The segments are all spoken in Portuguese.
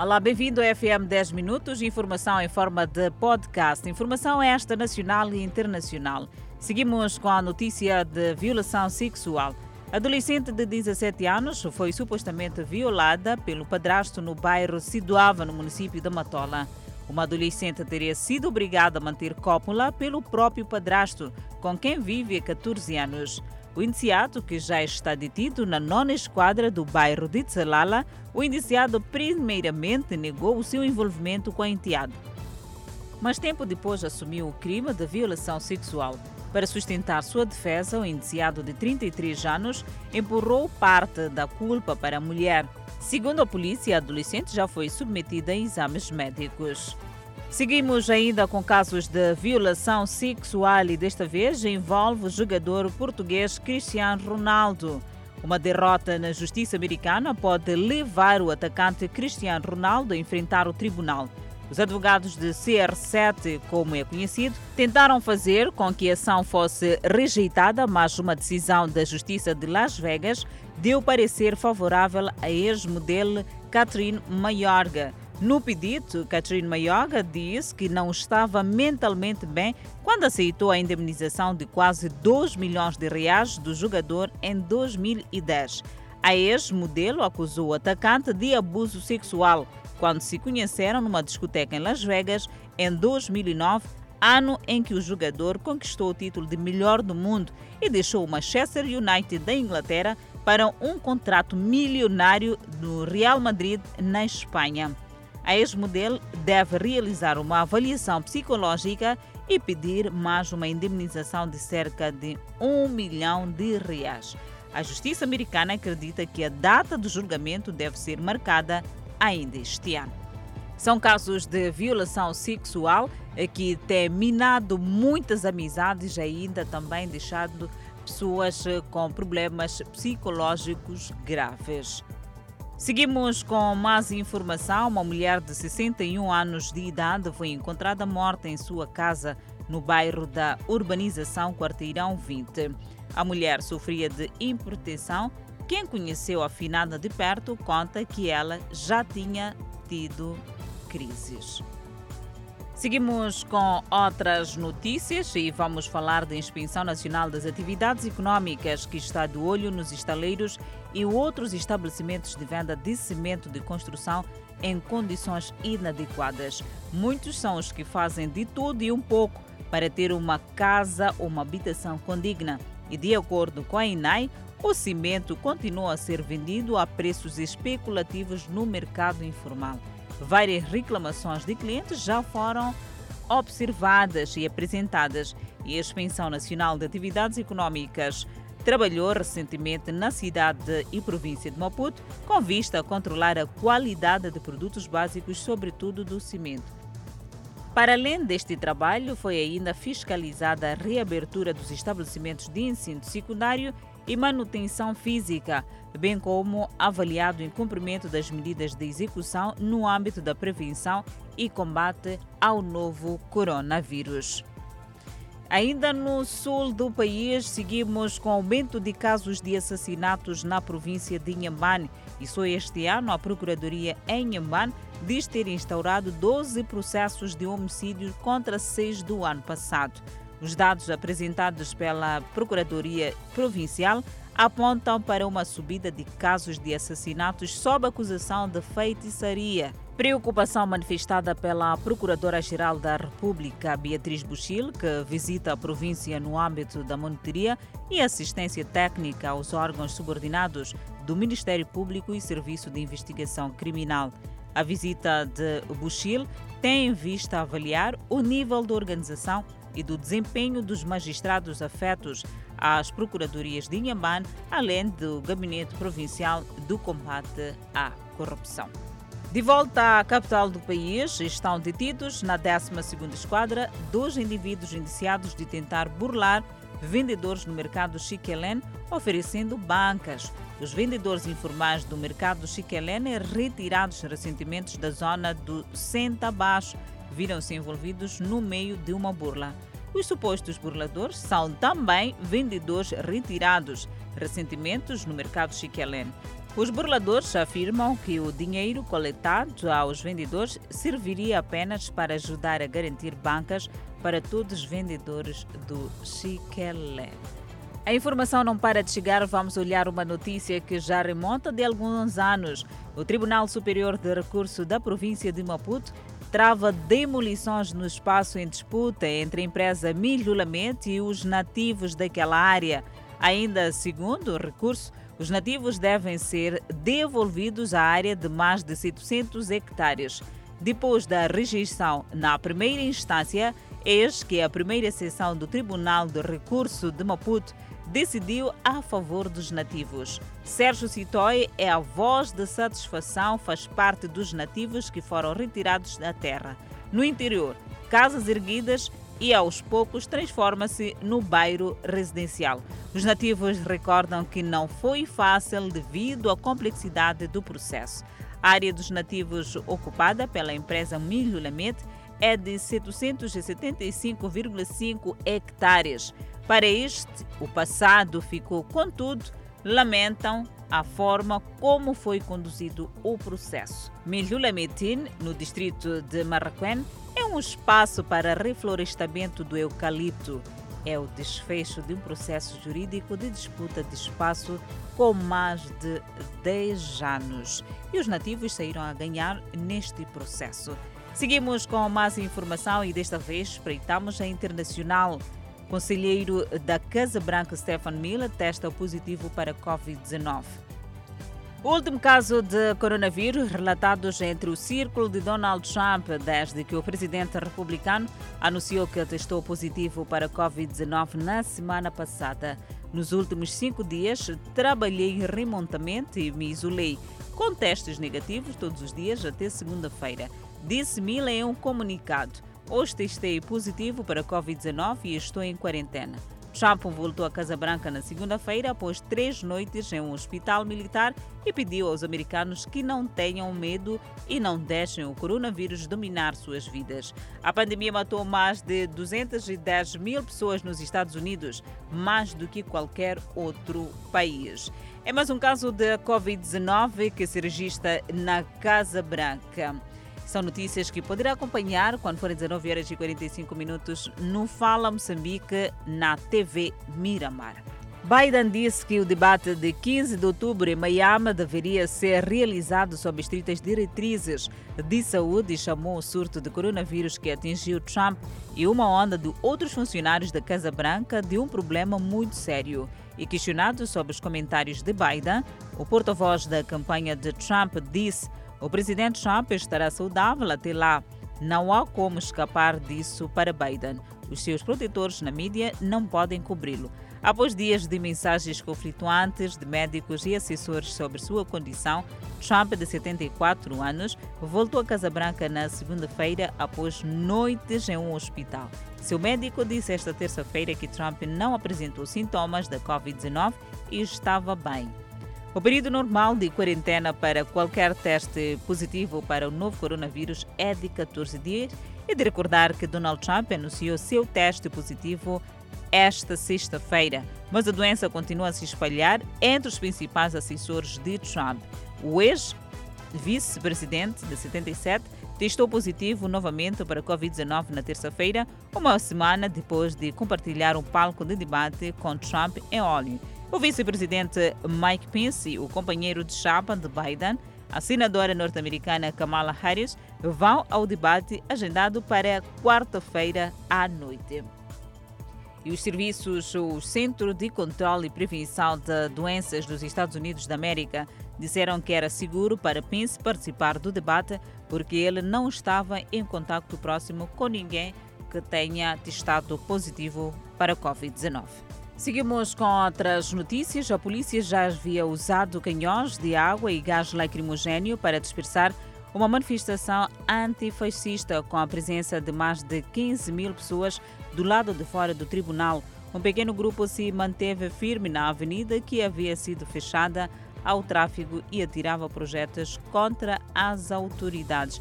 Olá, bem-vindo ao FM 10 Minutos, informação em forma de podcast. Informação esta nacional e internacional. Seguimos com a notícia de violação sexual. Adolescente de 17 anos foi supostamente violada pelo padrasto no bairro Siduava, no município de Matola. Uma adolescente teria sido obrigada a manter cópula pelo próprio padrasto, com quem vive há 14 anos. O indiciado, que já está detido na nona esquadra do bairro de Tselala, o indiciado primeiramente negou o seu envolvimento com a enteada. Mas tempo depois assumiu o crime de violação sexual. Para sustentar sua defesa, o indiciado de 33 anos empurrou parte da culpa para a mulher. Segundo a polícia, a adolescente já foi submetida a exames médicos. Seguimos ainda com casos de violação sexual e desta vez envolve o jogador português Cristiano Ronaldo. Uma derrota na justiça americana pode levar o atacante Cristiano Ronaldo a enfrentar o tribunal. Os advogados de CR7, como é conhecido, tentaram fazer com que a ação fosse rejeitada, mas uma decisão da Justiça de Las Vegas deu parecer favorável à ex-modelo Catherine Mayorga. No pedido, Catherine Mayoga disse que não estava mentalmente bem quando aceitou a indemnização de quase 2 milhões de reais do jogador em 2010. A ex-modelo acusou o atacante de abuso sexual quando se conheceram numa discoteca em Las Vegas em 2009, ano em que o jogador conquistou o título de melhor do mundo e deixou o Manchester United da Inglaterra para um contrato milionário no Real Madrid, na Espanha. A ex-modelo deve realizar uma avaliação psicológica e pedir mais uma indemnização de cerca de um milhão de reais. A justiça americana acredita que a data do julgamento deve ser marcada ainda este ano. São casos de violação sexual que têm minado muitas amizades e ainda também deixado pessoas com problemas psicológicos graves. Seguimos com mais informação. Uma mulher de 61 anos de idade foi encontrada morta em sua casa no bairro da urbanização Quarteirão 20. A mulher sofria de hipertensão. Quem conheceu a finada de perto conta que ela já tinha tido crises. Seguimos com outras notícias e vamos falar da Inspeção Nacional das Atividades Econômicas, que está de olho nos estaleiros e outros estabelecimentos de venda de cimento de construção em condições inadequadas. Muitos são os que fazem de tudo e um pouco para ter uma casa ou uma habitação condigna. E de acordo com a INAI, o cimento continua a ser vendido a preços especulativos no mercado informal. Várias reclamações de clientes já foram observadas e apresentadas e a Expansão Nacional de Atividades Econômicas trabalhou recentemente na cidade e província de Maputo com vista a controlar a qualidade de produtos básicos, sobretudo do cimento. Para além deste trabalho, foi ainda fiscalizada a reabertura dos estabelecimentos de ensino secundário e manutenção física, bem como avaliado em cumprimento das medidas de execução no âmbito da prevenção e combate ao novo coronavírus. Ainda no sul do país, seguimos com aumento de casos de assassinatos na província de Inhambane. E só este ano, a Procuradoria em Inhambane diz ter instaurado 12 processos de homicídio contra seis do ano passado. Os dados apresentados pela Procuradoria Provincial apontam para uma subida de casos de assassinatos sob acusação de feitiçaria. Preocupação manifestada pela Procuradora-Geral da República, Beatriz Buchil, que visita a província no âmbito da monitoria e assistência técnica aos órgãos subordinados do Ministério Público e Serviço de Investigação Criminal. A visita de Buchil tem em vista avaliar o nível de organização e do desempenho dos magistrados afetos às procuradorias de Inhambane, além do Gabinete Provincial do Combate à Corrupção. De volta à capital do país, estão detidos na 12ª Esquadra dois indivíduos indiciados de tentar burlar vendedores no mercado Chiquelene, oferecendo bancas. Os vendedores informais do mercado Chiquelene, retirados recentemente da zona do Senta Baixo, viram-se envolvidos no meio de uma burla. Os supostos burladores são também vendedores retirados, recentemente no mercado Chiquelene. Os burladores afirmam que o dinheiro coletado aos vendedores serviria apenas para ajudar a garantir bancas para todos os vendedores do Chiquelé. A informação não para de chegar, vamos olhar uma notícia que já remonta de alguns anos. O Tribunal Superior de Recurso da província de Maputo trava demolições no espaço em disputa entre a empresa Milhulamete e os nativos daquela área. Ainda segundo o recurso, os nativos devem ser devolvidos à área de mais de 700 hectares. Depois da rejeição na primeira instância, eis que a primeira sessão do Tribunal de Recurso de Maputo decidiu a favor dos nativos. Sérgio Citói é a voz de satisfação, faz parte dos nativos que foram retirados da terra. No interior, casas erguidas e aos poucos transforma-se no bairro residencial. Os nativos recordam que não foi fácil devido à complexidade do processo. A área dos nativos ocupada pela empresa Milho Lamete é de 775,5 hectares. Para este, o passado ficou, contudo, lamentam a forma como foi conduzido o processo. Milhulametin, no distrito de Marraquém, é um espaço para reflorestamento do eucalipto. É o desfecho de um processo jurídico de disputa de espaço com mais de 10 anos. E os nativos saíram a ganhar neste processo. Seguimos com mais informação e desta vez espreitamos a internacional. Conselheiro da Casa Branca, Stefan Miller, testa positivo para Covid-19. O último caso de coronavírus relatados entre o círculo de Donald Trump desde que o presidente republicano anunciou que testou positivo para Covid-19 na semana passada. Nos últimos cinco dias, trabalhei remotamente e me isolei, com testes negativos todos os dias até segunda-feira. Disse Miller em um comunicado. Hoje testei positivo para Covid-19 e estou em quarentena. Trump voltou à Casa Branca na segunda-feira após três noites em um hospital militar e pediu aos americanos que não tenham medo e não deixem o coronavírus dominar suas vidas. A pandemia matou mais de 210 mil pessoas nos Estados Unidos, mais do que qualquer outro país. É mais um caso de Covid-19 que se registra na Casa Branca. São notícias que poderá acompanhar quando forem 19 horas e 45 minutos no Fala Moçambique na TV Miramar. Biden disse que o debate de 15 de outubro em Miami deveria ser realizado sob estritas diretrizes de saúde e chamou o surto de coronavírus que atingiu Trump e uma onda de outros funcionários da Casa Branca de um problema muito sério. E questionado sobre os comentários de Biden, o porta-voz da campanha de Trump disse o presidente Trump estará saudável até lá. Não há como escapar disso para Biden. Os seus protetores na mídia não podem cobri-lo. Após dias de mensagens conflituantes de médicos e assessores sobre sua condição, Trump, de 74 anos, voltou à Casa Branca na segunda-feira após noites em um hospital. Seu médico disse esta terça-feira que Trump não apresentou sintomas da Covid-19 e estava bem. O período normal de quarentena para qualquer teste positivo para o novo coronavírus é de 14 dias e de recordar que Donald Trump anunciou seu teste positivo esta sexta-feira, mas a doença continua a se espalhar entre os principais assessores de Trump. O ex-vice-presidente de 77 testou positivo novamente para Covid-19 na terça-feira, uma semana depois de compartilhar um palco de debate com Trump em óleo. O vice-presidente Mike Pence, o companheiro de chapa de Biden, a senadora norte-americana Kamala Harris, vão ao debate agendado para quarta-feira à noite. E os serviços, o Centro de Controle e Prevenção de Doenças dos Estados Unidos da América, disseram que era seguro para Pence participar do debate porque ele não estava em contato próximo com ninguém que tenha testado positivo para Covid-19. Seguimos com outras notícias. A polícia já havia usado canhões de água e gás lacrimogênio para dispersar uma manifestação antifascista com a presença de mais de 15 mil pessoas do lado de fora do tribunal. Um pequeno grupo se manteve firme na avenida que havia sido fechada ao tráfego e atirava projetos contra as autoridades.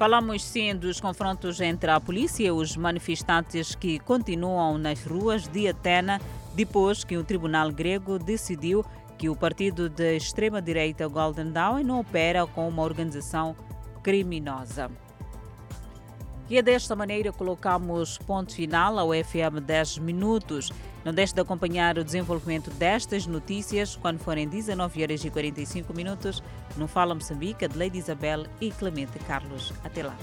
Falamos sim dos confrontos entre a polícia e os manifestantes que continuam nas ruas de Atena depois que o tribunal grego decidiu que o partido de extrema-direita Golden Dawn não opera com uma organização criminosa. E é desta maneira colocamos ponto final ao FM 10 Minutos. Não deixe de acompanhar o desenvolvimento destas notícias quando forem 19 horas e 45 minutos no Fala Moçambique de Lady Isabel e Clemente Carlos. Até lá.